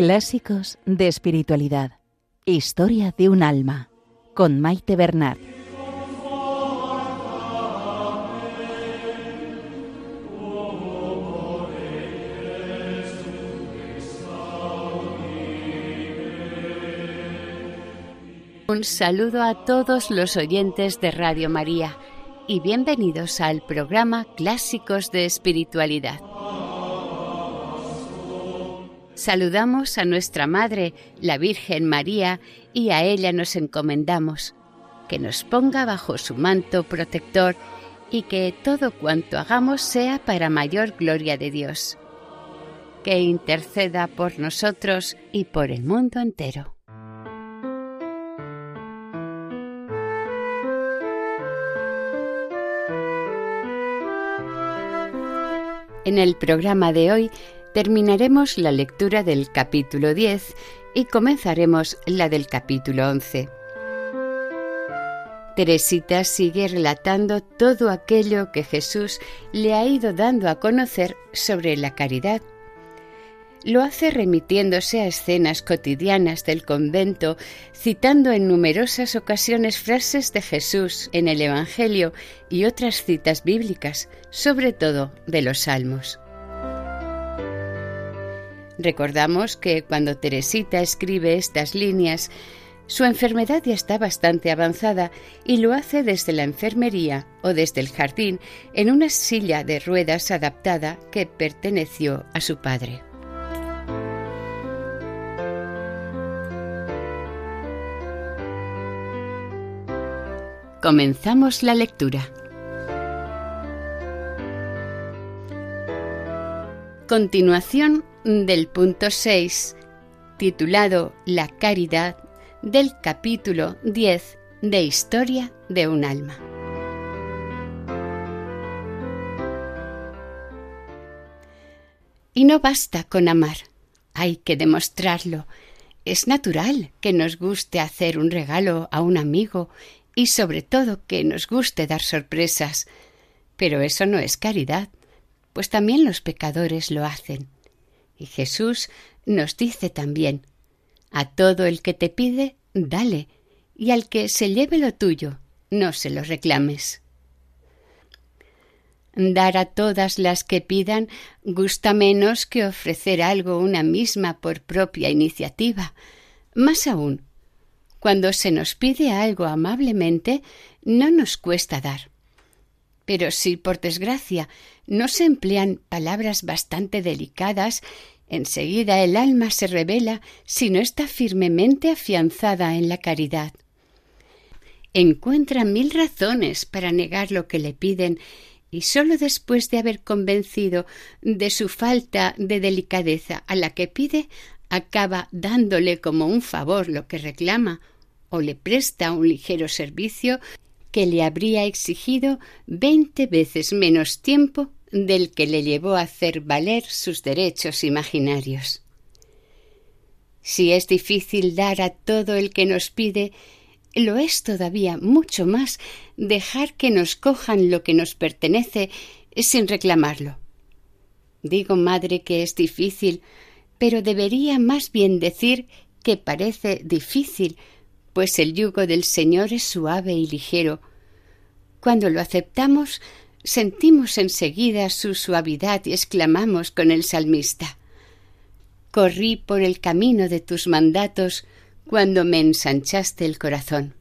Clásicos de Espiritualidad. Historia de un alma. Con Maite Bernard. Un saludo a todos los oyentes de Radio María y bienvenidos al programa Clásicos de Espiritualidad. Saludamos a nuestra Madre, la Virgen María, y a ella nos encomendamos, que nos ponga bajo su manto protector y que todo cuanto hagamos sea para mayor gloria de Dios. Que interceda por nosotros y por el mundo entero. En el programa de hoy terminaremos la lectura del capítulo 10 y comenzaremos la del capítulo 11. Teresita sigue relatando todo aquello que Jesús le ha ido dando a conocer sobre la caridad. Lo hace remitiéndose a escenas cotidianas del convento, citando en numerosas ocasiones frases de Jesús en el Evangelio y otras citas bíblicas, sobre todo de los Salmos. Recordamos que cuando Teresita escribe estas líneas, su enfermedad ya está bastante avanzada y lo hace desde la enfermería o desde el jardín en una silla de ruedas adaptada que perteneció a su padre. Comenzamos la lectura. Continuación del punto 6, titulado La caridad, del capítulo 10 de Historia de un alma. Y no basta con amar, hay que demostrarlo. Es natural que nos guste hacer un regalo a un amigo y sobre todo que nos guste dar sorpresas. Pero eso no es caridad, pues también los pecadores lo hacen. Y Jesús nos dice también, a todo el que te pide, dale, y al que se lleve lo tuyo, no se lo reclames. Dar a todas las que pidan gusta menos que ofrecer algo una misma por propia iniciativa. Más aún, cuando se nos pide algo amablemente, no nos cuesta dar. Pero si por desgracia no se emplean palabras bastante delicadas, enseguida el alma se revela si no está firmemente afianzada en la caridad. Encuentra mil razones para negar lo que le piden y sólo después de haber convencido de su falta de delicadeza a la que pide, acaba dándole como un favor lo que reclama o le presta un ligero servicio que le habría exigido veinte veces menos tiempo del que le llevó a hacer valer sus derechos imaginarios. Si es difícil dar a todo el que nos pide, lo es todavía mucho más dejar que nos cojan lo que nos pertenece sin reclamarlo. Digo, madre, que es difícil, pero debería más bien decir que parece difícil, pues el yugo del Señor es suave y ligero. Cuando lo aceptamos, sentimos enseguida su suavidad y exclamamos con el salmista Corrí por el camino de tus mandatos cuando me ensanchaste el corazón.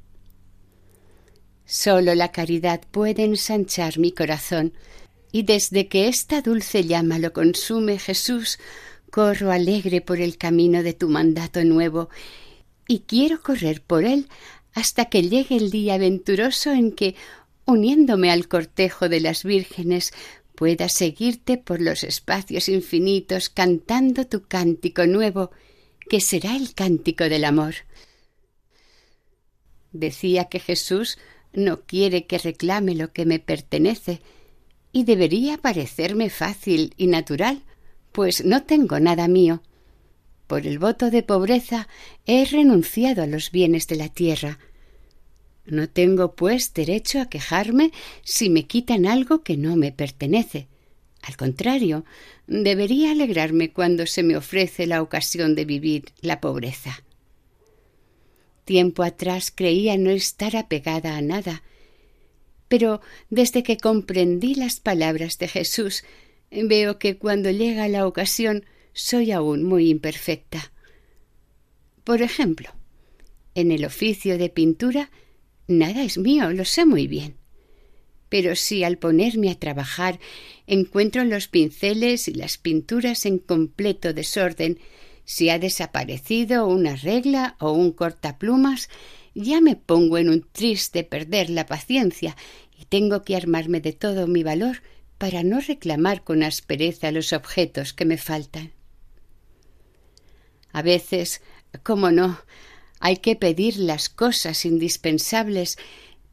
Sólo la caridad puede ensanchar mi corazón, y desde que esta dulce llama lo consume Jesús, corro alegre por el camino de tu mandato nuevo, y quiero correr por él hasta que llegue el día venturoso en que, uniéndome al cortejo de las vírgenes, pueda seguirte por los espacios infinitos cantando tu cántico nuevo, que será el cántico del amor. Decía que Jesús no quiere que reclame lo que me pertenece, y debería parecerme fácil y natural, pues no tengo nada mío. Por el voto de pobreza he renunciado a los bienes de la tierra. No tengo, pues, derecho a quejarme si me quitan algo que no me pertenece. Al contrario, debería alegrarme cuando se me ofrece la ocasión de vivir la pobreza. Tiempo atrás creía no estar apegada a nada, pero desde que comprendí las palabras de Jesús, veo que cuando llega la ocasión soy aún muy imperfecta. Por ejemplo, en el oficio de pintura nada es mío, lo sé muy bien. Pero si al ponerme a trabajar encuentro los pinceles y las pinturas en completo desorden, si ha desaparecido una regla o un cortaplumas, ya me pongo en un triste perder la paciencia y tengo que armarme de todo mi valor para no reclamar con aspereza los objetos que me faltan. A veces, como no, hay que pedir las cosas indispensables,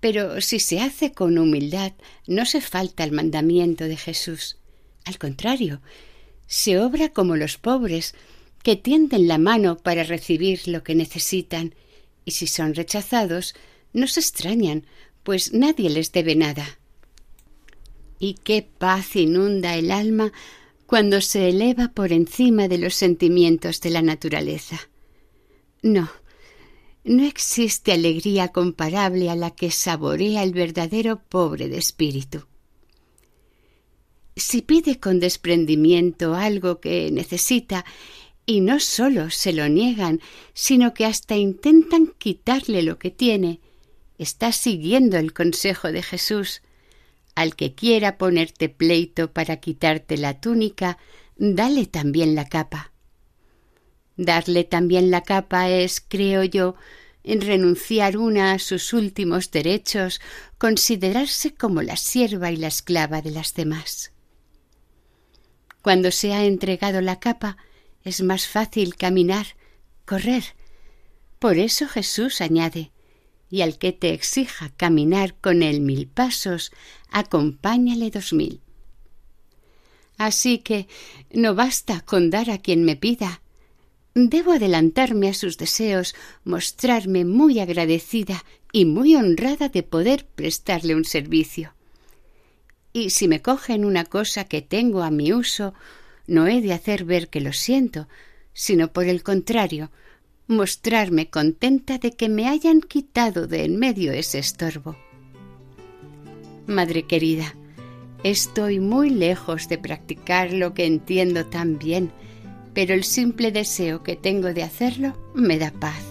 pero si se hace con humildad, no se falta el mandamiento de Jesús. Al contrario, se obra como los pobres, que tienden la mano para recibir lo que necesitan, y si son rechazados, no se extrañan, pues nadie les debe nada. Y qué paz inunda el alma cuando se eleva por encima de los sentimientos de la naturaleza. No, no existe alegría comparable a la que saborea el verdadero pobre de espíritu. Si pide con desprendimiento algo que necesita, y no sólo se lo niegan, sino que hasta intentan quitarle lo que tiene, está siguiendo el consejo de Jesús al que quiera ponerte pleito para quitarte la túnica, dale también la capa. Darle también la capa es, creo yo, en renunciar una a sus últimos derechos, considerarse como la sierva y la esclava de las demás. Cuando se ha entregado la capa, es más fácil caminar, correr. Por eso Jesús añade y al que te exija caminar con él mil pasos, acompáñale dos mil. Así que no basta con dar a quien me pida. Debo adelantarme a sus deseos, mostrarme muy agradecida y muy honrada de poder prestarle un servicio. Y si me cogen una cosa que tengo a mi uso, no he de hacer ver que lo siento, sino por el contrario, mostrarme contenta de que me hayan quitado de en medio ese estorbo. Madre querida, estoy muy lejos de practicar lo que entiendo tan bien, pero el simple deseo que tengo de hacerlo me da paz.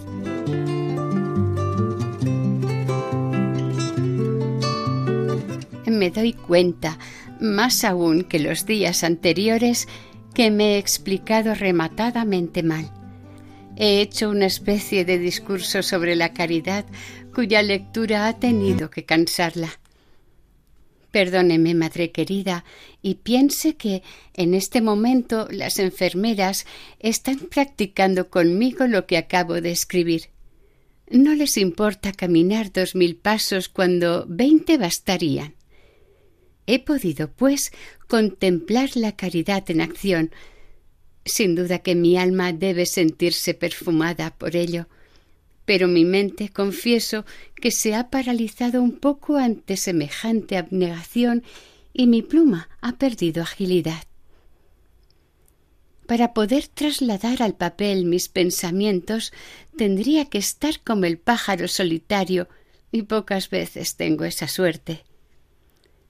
Me doy cuenta, más aún que los días anteriores, que me he explicado rematadamente mal He hecho una especie de discurso sobre la caridad cuya lectura ha tenido que cansarla. Perdóneme, madre querida, y piense que en este momento las enfermeras están practicando conmigo lo que acabo de escribir. No les importa caminar dos mil pasos cuando veinte bastarían. He podido, pues, contemplar la caridad en acción, sin duda que mi alma debe sentirse perfumada por ello, pero mi mente confieso que se ha paralizado un poco ante semejante abnegación y mi pluma ha perdido agilidad. Para poder trasladar al papel mis pensamientos tendría que estar como el pájaro solitario y pocas veces tengo esa suerte.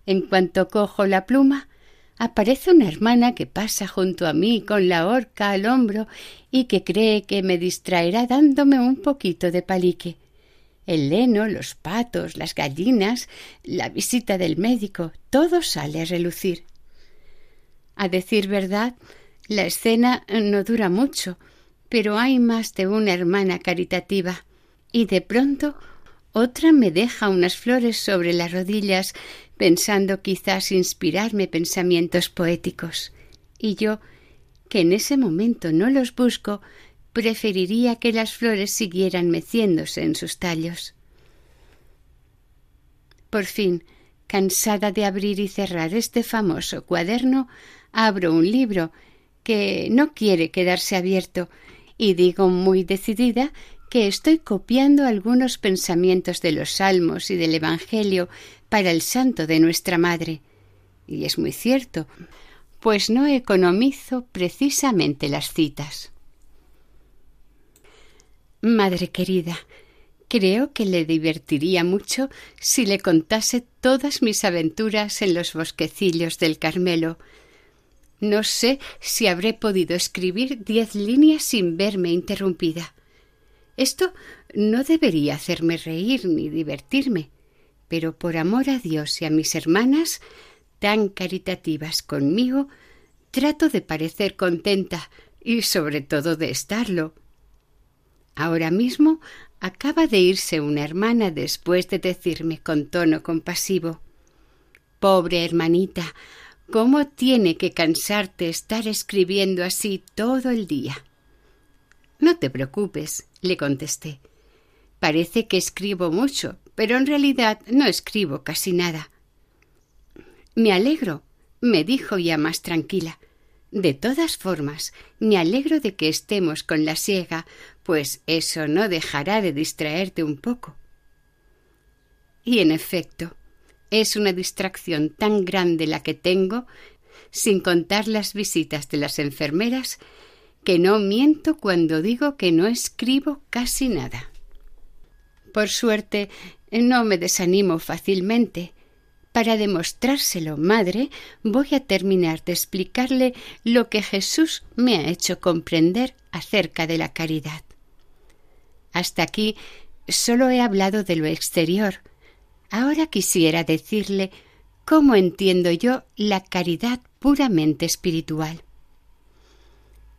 En cuanto cojo la pluma, aparece una hermana que pasa junto a mí con la horca al hombro y que cree que me distraerá dándome un poquito de palique. El leno, los patos, las gallinas, la visita del médico, todo sale a relucir. A decir verdad, la escena no dura mucho, pero hay más de una hermana caritativa, y de pronto otra me deja unas flores sobre las rodillas pensando quizás inspirarme pensamientos poéticos, y yo, que en ese momento no los busco, preferiría que las flores siguieran meciéndose en sus tallos. Por fin, cansada de abrir y cerrar este famoso cuaderno, abro un libro que no quiere quedarse abierto y digo muy decidida que estoy copiando algunos pensamientos de los salmos y del Evangelio para el santo de nuestra Madre. Y es muy cierto, pues no economizo precisamente las citas. Madre querida, creo que le divertiría mucho si le contase todas mis aventuras en los bosquecillos del Carmelo. No sé si habré podido escribir diez líneas sin verme interrumpida. Esto no debería hacerme reír ni divertirme, pero por amor a Dios y a mis hermanas, tan caritativas conmigo, trato de parecer contenta y sobre todo de estarlo. Ahora mismo acaba de irse una hermana después de decirme con tono compasivo Pobre hermanita, ¿cómo tiene que cansarte estar escribiendo así todo el día? No te preocupes, le contesté. Parece que escribo mucho, pero en realidad no escribo casi nada. Me alegro, me dijo ya más tranquila. De todas formas, me alegro de que estemos con la siega, pues eso no dejará de distraerte un poco. Y en efecto, es una distracción tan grande la que tengo, sin contar las visitas de las enfermeras, que no miento cuando digo que no escribo casi nada. Por suerte, no me desanimo fácilmente, para demostrárselo, madre, voy a terminar de explicarle lo que Jesús me ha hecho comprender acerca de la caridad. Hasta aquí solo he hablado de lo exterior. Ahora quisiera decirle cómo entiendo yo la caridad puramente espiritual.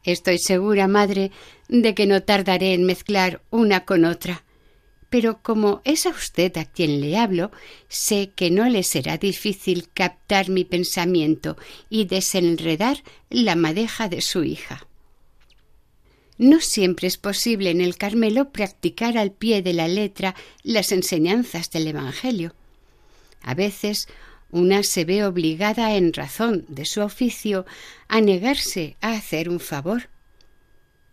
Estoy segura, madre, de que no tardaré en mezclar una con otra pero como es a usted a quien le hablo, sé que no le será difícil captar mi pensamiento y desenredar la madeja de su hija. No siempre es posible en el Carmelo practicar al pie de la letra las enseñanzas del Evangelio. A veces una se ve obligada en razón de su oficio a negarse a hacer un favor.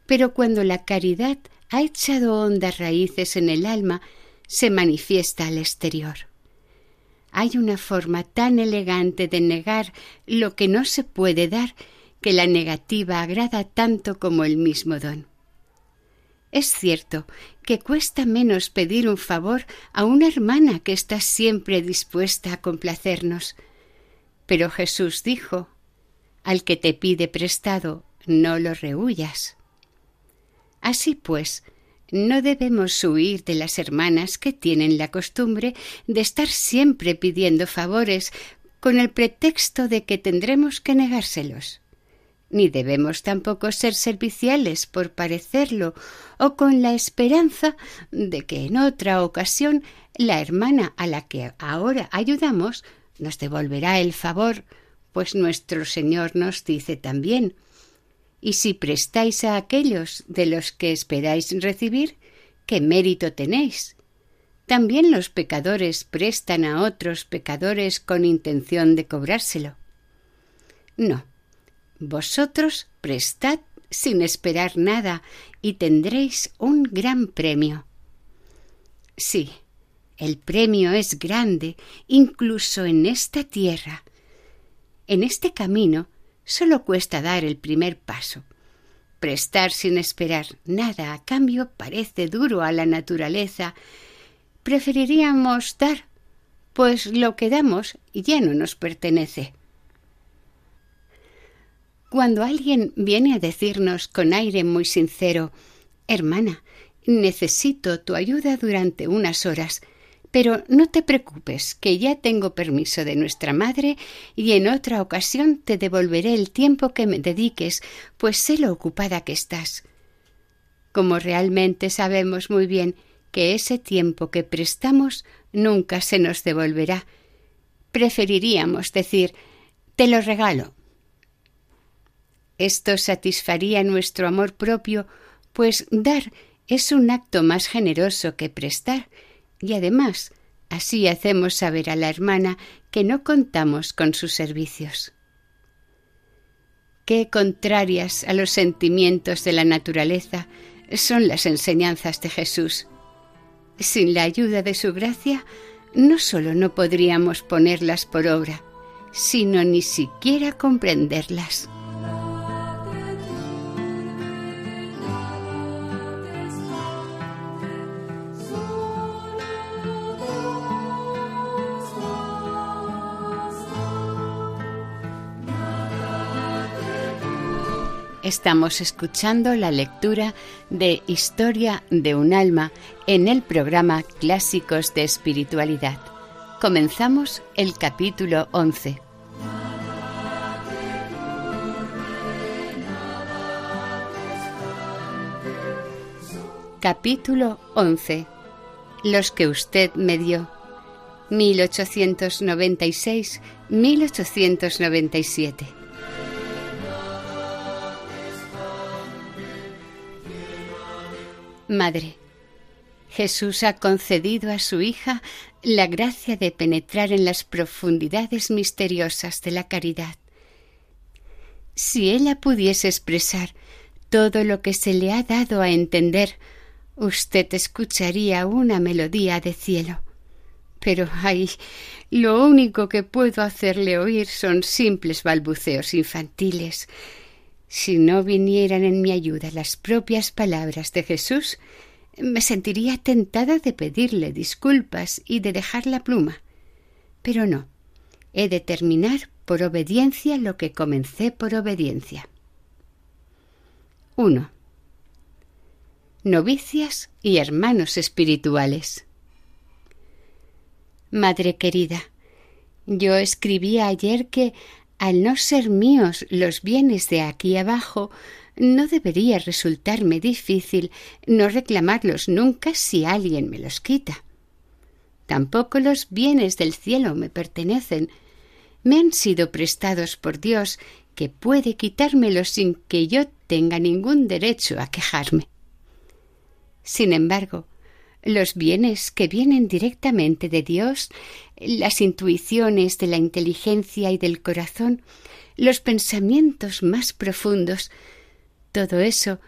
Pero cuando la caridad ha echado hondas raíces en el alma, se manifiesta al exterior. Hay una forma tan elegante de negar lo que no se puede dar que la negativa agrada tanto como el mismo don. Es cierto que cuesta menos pedir un favor a una hermana que está siempre dispuesta a complacernos. Pero Jesús dijo Al que te pide prestado, no lo rehuyas. Así pues, no debemos huir de las hermanas que tienen la costumbre de estar siempre pidiendo favores con el pretexto de que tendremos que negárselos. Ni debemos tampoco ser serviciales por parecerlo o con la esperanza de que en otra ocasión la hermana a la que ahora ayudamos nos devolverá el favor, pues nuestro Señor nos dice también y si prestáis a aquellos de los que esperáis recibir, ¿qué mérito tenéis? También los pecadores prestan a otros pecadores con intención de cobrárselo. No, vosotros prestad sin esperar nada y tendréis un gran premio. Sí, el premio es grande, incluso en esta tierra. En este camino Solo cuesta dar el primer paso. Prestar sin esperar nada a cambio parece duro a la naturaleza. Preferiríamos dar, pues lo que damos ya no nos pertenece. Cuando alguien viene a decirnos con aire muy sincero Hermana, necesito tu ayuda durante unas horas, pero no te preocupes, que ya tengo permiso de nuestra madre y en otra ocasión te devolveré el tiempo que me dediques, pues sé lo ocupada que estás. Como realmente sabemos muy bien que ese tiempo que prestamos nunca se nos devolverá, preferiríamos decir te lo regalo. Esto satisfaría nuestro amor propio, pues dar es un acto más generoso que prestar, y además así hacemos saber a la hermana que no contamos con sus servicios. Qué contrarias a los sentimientos de la naturaleza son las enseñanzas de Jesús. Sin la ayuda de su gracia, no sólo no podríamos ponerlas por obra, sino ni siquiera comprenderlas. Estamos escuchando la lectura de Historia de un alma en el programa Clásicos de Espiritualidad. Comenzamos el capítulo 11. Capítulo 11. Los que usted me dio. 1896-1897. Madre, Jesús ha concedido a su hija la gracia de penetrar en las profundidades misteriosas de la caridad. Si ella pudiese expresar todo lo que se le ha dado a entender, usted escucharía una melodía de cielo. Pero ay, lo único que puedo hacerle oír son simples balbuceos infantiles, si no vinieran en mi ayuda las propias palabras de Jesús, me sentiría tentada de pedirle disculpas y de dejar la pluma. Pero no, he de terminar por obediencia lo que comencé por obediencia. 1. Novicias y hermanos espirituales. Madre querida, yo escribí ayer que al no ser míos los bienes de aquí abajo, no debería resultarme difícil no reclamarlos nunca si alguien me los quita. Tampoco los bienes del cielo me pertenecen. Me han sido prestados por Dios, que puede quitármelos sin que yo tenga ningún derecho a quejarme. Sin embargo, los bienes que vienen directamente de Dios, las intuiciones de la inteligencia y del corazón, los pensamientos más profundos, todo eso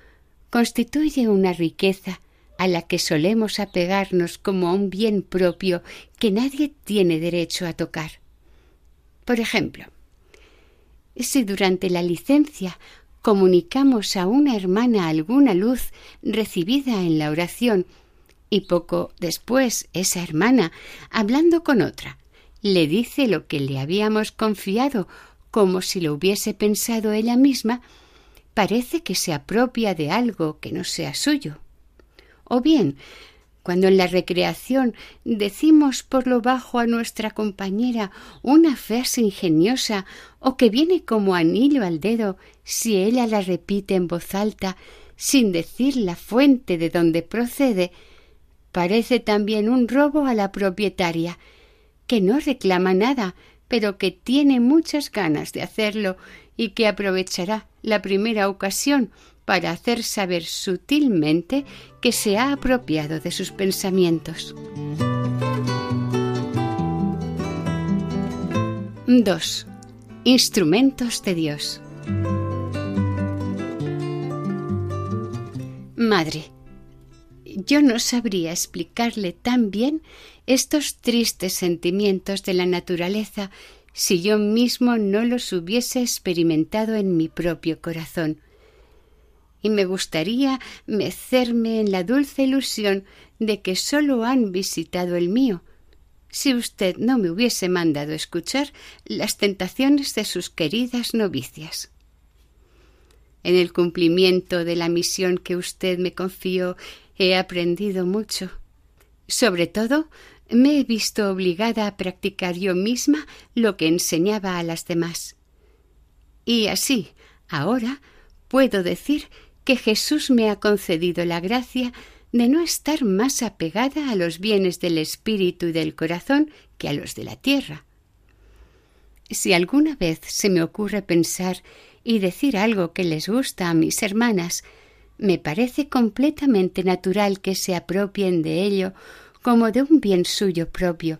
constituye una riqueza a la que solemos apegarnos como a un bien propio que nadie tiene derecho a tocar. Por ejemplo, si durante la licencia comunicamos a una hermana alguna luz recibida en la oración y poco después esa hermana, hablando con otra, le dice lo que le habíamos confiado como si lo hubiese pensado ella misma, parece que se apropia de algo que no sea suyo. O bien, cuando en la recreación decimos por lo bajo a nuestra compañera una frase ingeniosa o que viene como anillo al dedo si ella la repite en voz alta sin decir la fuente de donde procede, Parece también un robo a la propietaria, que no reclama nada, pero que tiene muchas ganas de hacerlo y que aprovechará la primera ocasión para hacer saber sutilmente que se ha apropiado de sus pensamientos. 2. Instrumentos de Dios. Madre, yo no sabría explicarle tan bien estos tristes sentimientos de la naturaleza si yo mismo no los hubiese experimentado en mi propio corazón. Y me gustaría mecerme en la dulce ilusión de que sólo han visitado el mío, si usted no me hubiese mandado escuchar las tentaciones de sus queridas novicias. En el cumplimiento de la misión que usted me confió He aprendido mucho. Sobre todo, me he visto obligada a practicar yo misma lo que enseñaba a las demás. Y así, ahora, puedo decir que Jesús me ha concedido la gracia de no estar más apegada a los bienes del espíritu y del corazón que a los de la tierra. Si alguna vez se me ocurre pensar y decir algo que les gusta a mis hermanas, me parece completamente natural que se apropien de ello como de un bien suyo propio.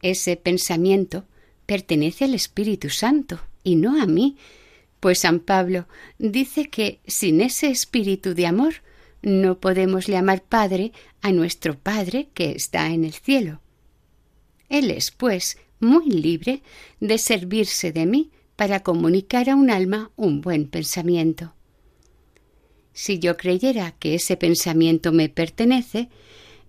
Ese pensamiento pertenece al Espíritu Santo y no a mí, pues San Pablo dice que sin ese espíritu de amor no podemos llamar Padre a nuestro Padre que está en el cielo. Él es, pues, muy libre de servirse de mí para comunicar a un alma un buen pensamiento. Si yo creyera que ese pensamiento me pertenece,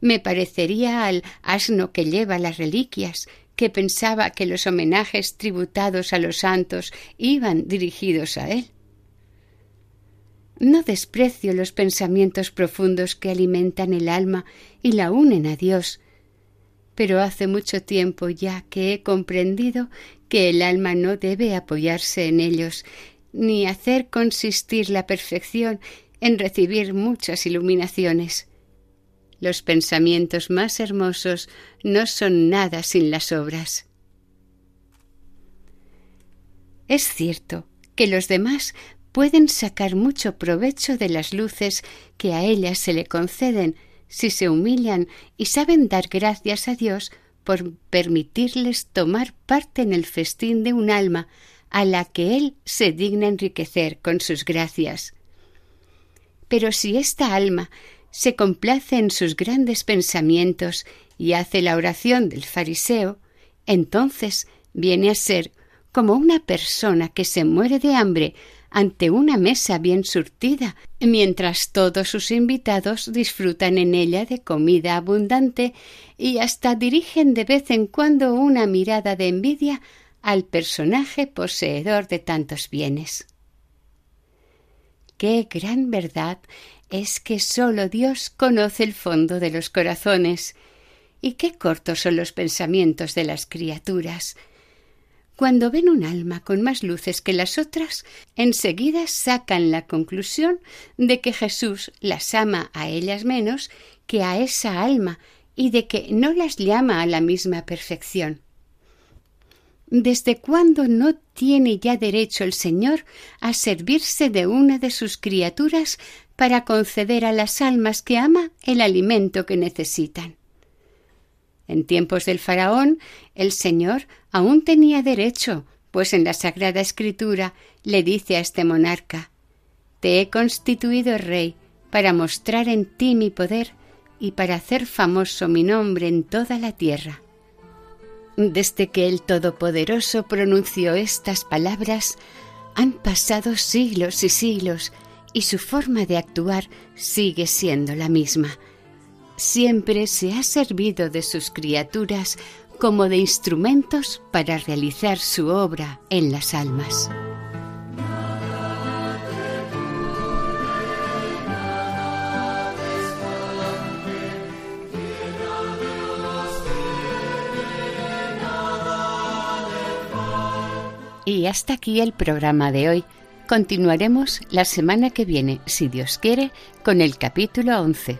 me parecería al asno que lleva las reliquias, que pensaba que los homenajes tributados a los santos iban dirigidos a él. No desprecio los pensamientos profundos que alimentan el alma y la unen a Dios, pero hace mucho tiempo ya que he comprendido que el alma no debe apoyarse en ellos, ni hacer consistir la perfección en recibir muchas iluminaciones. Los pensamientos más hermosos no son nada sin las obras. Es cierto que los demás pueden sacar mucho provecho de las luces que a ellas se le conceden si se humillan y saben dar gracias a Dios por permitirles tomar parte en el festín de un alma a la que Él se digna enriquecer con sus gracias. Pero si esta alma se complace en sus grandes pensamientos y hace la oración del fariseo, entonces viene a ser como una persona que se muere de hambre ante una mesa bien surtida, mientras todos sus invitados disfrutan en ella de comida abundante y hasta dirigen de vez en cuando una mirada de envidia al personaje poseedor de tantos bienes. Qué gran verdad es que sólo Dios conoce el fondo de los corazones, y qué cortos son los pensamientos de las criaturas. Cuando ven un alma con más luces que las otras, enseguida sacan la conclusión de que Jesús las ama a ellas menos que a esa alma y de que no las llama a la misma perfección. ¿Desde cuándo no tiene ya derecho el Señor a servirse de una de sus criaturas para conceder a las almas que ama el alimento que necesitan? En tiempos del faraón, el Señor aún tenía derecho, pues en la Sagrada Escritura le dice a este monarca Te he constituido rey para mostrar en ti mi poder y para hacer famoso mi nombre en toda la tierra. Desde que el Todopoderoso pronunció estas palabras, han pasado siglos y siglos y su forma de actuar sigue siendo la misma. Siempre se ha servido de sus criaturas como de instrumentos para realizar su obra en las almas. Y hasta aquí el programa de hoy. Continuaremos la semana que viene, si Dios quiere, con el capítulo 11.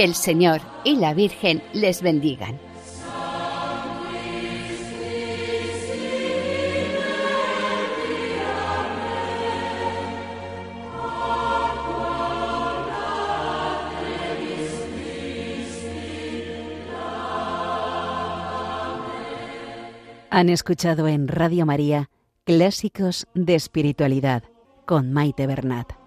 Que el Señor y la Virgen les bendigan. Han escuchado en Radio María Clásicos de Espiritualidad con Maite Bernat.